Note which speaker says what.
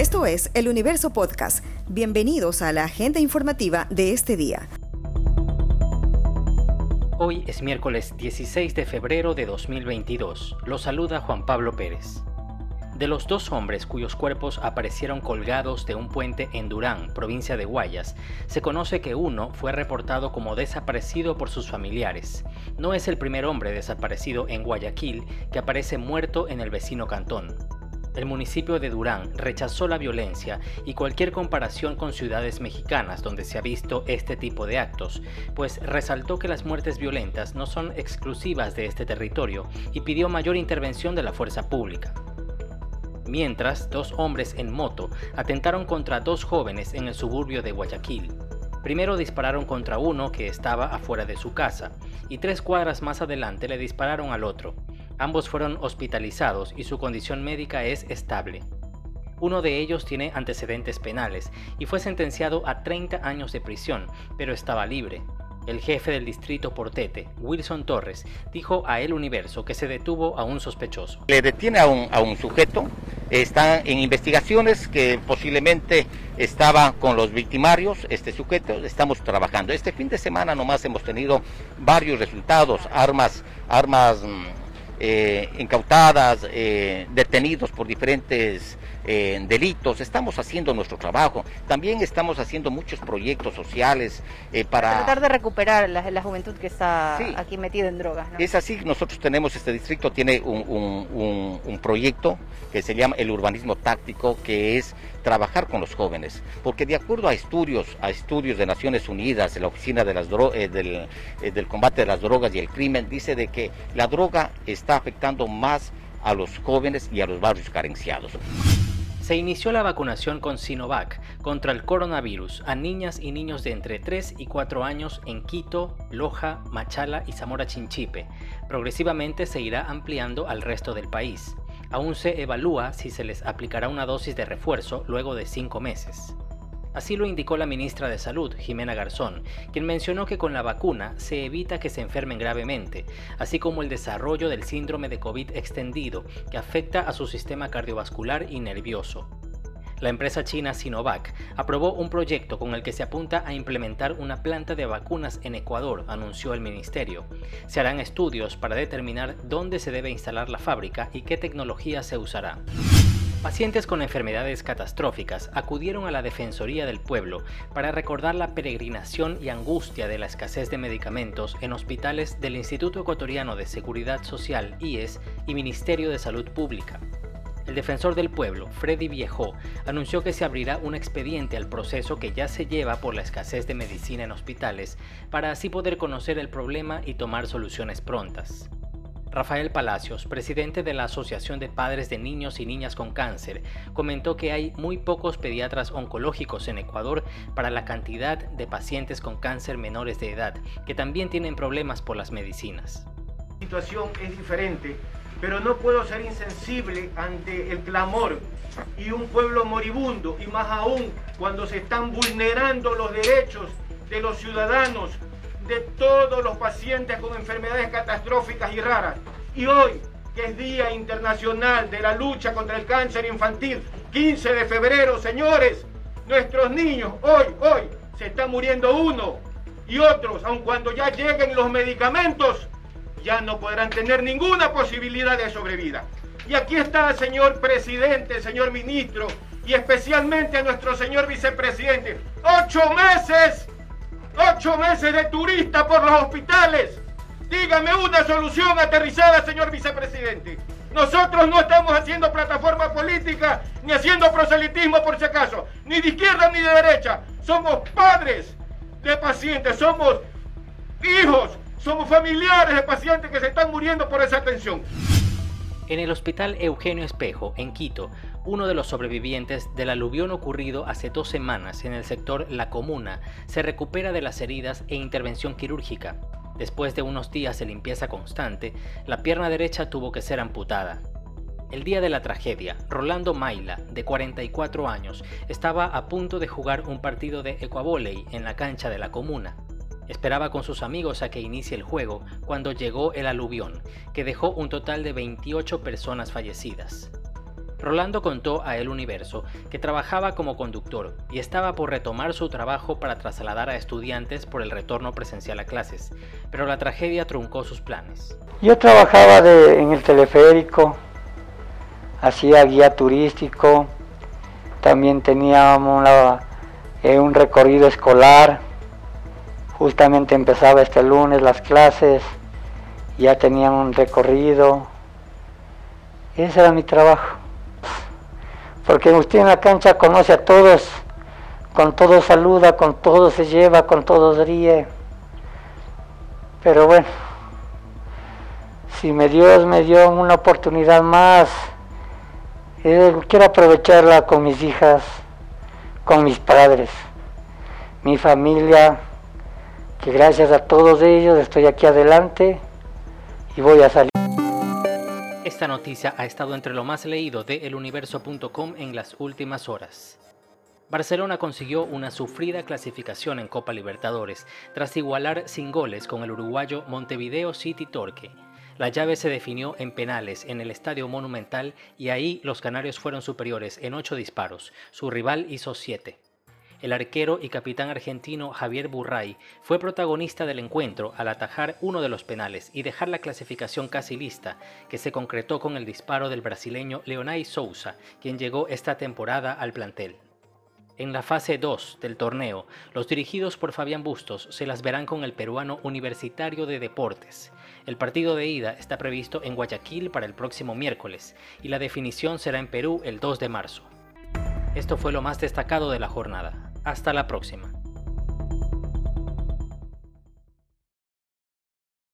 Speaker 1: Esto es El Universo Podcast. Bienvenidos a la agenda informativa de este día.
Speaker 2: Hoy es miércoles 16 de febrero de 2022. Lo saluda Juan Pablo Pérez. De los dos hombres cuyos cuerpos aparecieron colgados de un puente en Durán, provincia de Guayas, se conoce que uno fue reportado como desaparecido por sus familiares. No es el primer hombre desaparecido en Guayaquil que aparece muerto en el vecino cantón. El municipio de Durán rechazó la violencia y cualquier comparación con ciudades mexicanas donde se ha visto este tipo de actos, pues resaltó que las muertes violentas no son exclusivas de este territorio y pidió mayor intervención de la fuerza pública. Mientras, dos hombres en moto atentaron contra dos jóvenes en el suburbio de Guayaquil. Primero dispararon contra uno que estaba afuera de su casa, y tres cuadras más adelante le dispararon al otro. Ambos fueron hospitalizados y su condición médica es estable. Uno de ellos tiene antecedentes penales y fue sentenciado a 30 años de prisión, pero estaba libre. El jefe del distrito Portete, Wilson Torres, dijo a El Universo que se detuvo a un sospechoso.
Speaker 3: Le detiene a un, a un sujeto, está en investigaciones que posiblemente estaba con los victimarios, este sujeto, estamos trabajando. Este fin de semana nomás hemos tenido varios resultados, armas, armas mm, eh, incautadas, eh, detenidos por diferentes eh, delitos. Estamos haciendo nuestro trabajo. También estamos haciendo muchos proyectos sociales para...
Speaker 4: Tratar de recuperar la, juventud que está aquí metida en drogas.
Speaker 3: Es así, nosotros tenemos, este distrito tiene un proyecto que se llama el urbanismo táctico, que es trabajar con los jóvenes, porque de acuerdo a estudios, a estudios de Naciones Unidas, de la Oficina de las eh, del, eh, del Combate de las Drogas y el Crimen, dice de que la droga está afectando más a los jóvenes y a los barrios carenciados.
Speaker 2: Se inició la vacunación con Sinovac contra el coronavirus a niñas y niños de entre 3 y 4 años en Quito, Loja, Machala y Zamora Chinchipe. Progresivamente se irá ampliando al resto del país. Aún se evalúa si se les aplicará una dosis de refuerzo luego de cinco meses. Así lo indicó la ministra de Salud, Jimena Garzón, quien mencionó que con la vacuna se evita que se enfermen gravemente, así como el desarrollo del síndrome de COVID extendido, que afecta a su sistema cardiovascular y nervioso. La empresa china Sinovac aprobó un proyecto con el que se apunta a implementar una planta de vacunas en Ecuador, anunció el ministerio. Se harán estudios para determinar dónde se debe instalar la fábrica y qué tecnología se usará. Pacientes con enfermedades catastróficas acudieron a la Defensoría del Pueblo para recordar la peregrinación y angustia de la escasez de medicamentos en hospitales del Instituto Ecuatoriano de Seguridad Social, IES, y Ministerio de Salud Pública. El defensor del pueblo, Freddy Viejo, anunció que se abrirá un expediente al proceso que ya se lleva por la escasez de medicina en hospitales, para así poder conocer el problema y tomar soluciones prontas. Rafael Palacios, presidente de la Asociación de Padres de Niños y Niñas con Cáncer, comentó que hay muy pocos pediatras oncológicos en Ecuador para la cantidad de pacientes con cáncer menores de edad, que también tienen problemas por las medicinas.
Speaker 5: La situación es diferente pero no puedo ser insensible ante el clamor y un pueblo moribundo, y más aún cuando se están vulnerando los derechos de los ciudadanos, de todos los pacientes con enfermedades catastróficas y raras. Y hoy, que es Día Internacional de la Lucha contra el Cáncer Infantil, 15 de febrero, señores, nuestros niños hoy, hoy, se está muriendo uno y otros, aun cuando ya lleguen los medicamentos, ya no podrán tener ninguna posibilidad de sobrevida. Y aquí está, señor presidente, señor ministro, y especialmente a nuestro señor vicepresidente. Ocho meses, ocho meses de turista por los hospitales. Dígame una solución aterrizada, señor vicepresidente. Nosotros no estamos haciendo plataforma política ni haciendo proselitismo por si acaso, ni de izquierda ni de derecha. Somos padres de pacientes, somos hijos somos familiares de pacientes que se están muriendo por esa atención.
Speaker 2: En el hospital Eugenio Espejo, en Quito, uno de los sobrevivientes del aluvión ocurrido hace dos semanas en el sector La Comuna se recupera de las heridas e intervención quirúrgica. Después de unos días de limpieza constante, la pierna derecha tuvo que ser amputada. El día de la tragedia, Rolando Maila, de 44 años, estaba a punto de jugar un partido de ecuavoley en la cancha de la comuna. Esperaba con sus amigos a que inicie el juego cuando llegó el aluvión, que dejó un total de 28 personas fallecidas. Rolando contó a El Universo que trabajaba como conductor y estaba por retomar su trabajo para trasladar a estudiantes por el retorno presencial a clases, pero la tragedia truncó sus planes.
Speaker 6: Yo trabajaba en el teleférico, hacía guía turístico, también teníamos eh, un recorrido escolar, justamente empezaba este lunes las clases, ya tenía un recorrido, ese era mi trabajo porque usted en la cancha conoce a todos, con todos saluda, con todos se lleva, con todos ríe. Pero bueno, si me Dios me dio una oportunidad más, eh, quiero aprovecharla con mis hijas, con mis padres, mi familia, que gracias a todos ellos estoy aquí adelante y voy a salir.
Speaker 2: Esta noticia ha estado entre lo más leído de eluniverso.com en las últimas horas. Barcelona consiguió una sufrida clasificación en Copa Libertadores tras igualar sin goles con el uruguayo Montevideo City Torque. La llave se definió en penales en el Estadio Monumental y ahí los canarios fueron superiores en ocho disparos. Su rival hizo siete. El arquero y capitán argentino Javier Burray fue protagonista del encuentro al atajar uno de los penales y dejar la clasificación casi lista, que se concretó con el disparo del brasileño Leonay Souza, quien llegó esta temporada al plantel. En la fase 2 del torneo, los dirigidos por Fabián Bustos se las verán con el peruano Universitario de Deportes. El partido de ida está previsto en Guayaquil para el próximo miércoles y la definición será en Perú el 2 de marzo. Esto fue lo más destacado de la jornada. Hasta la próxima.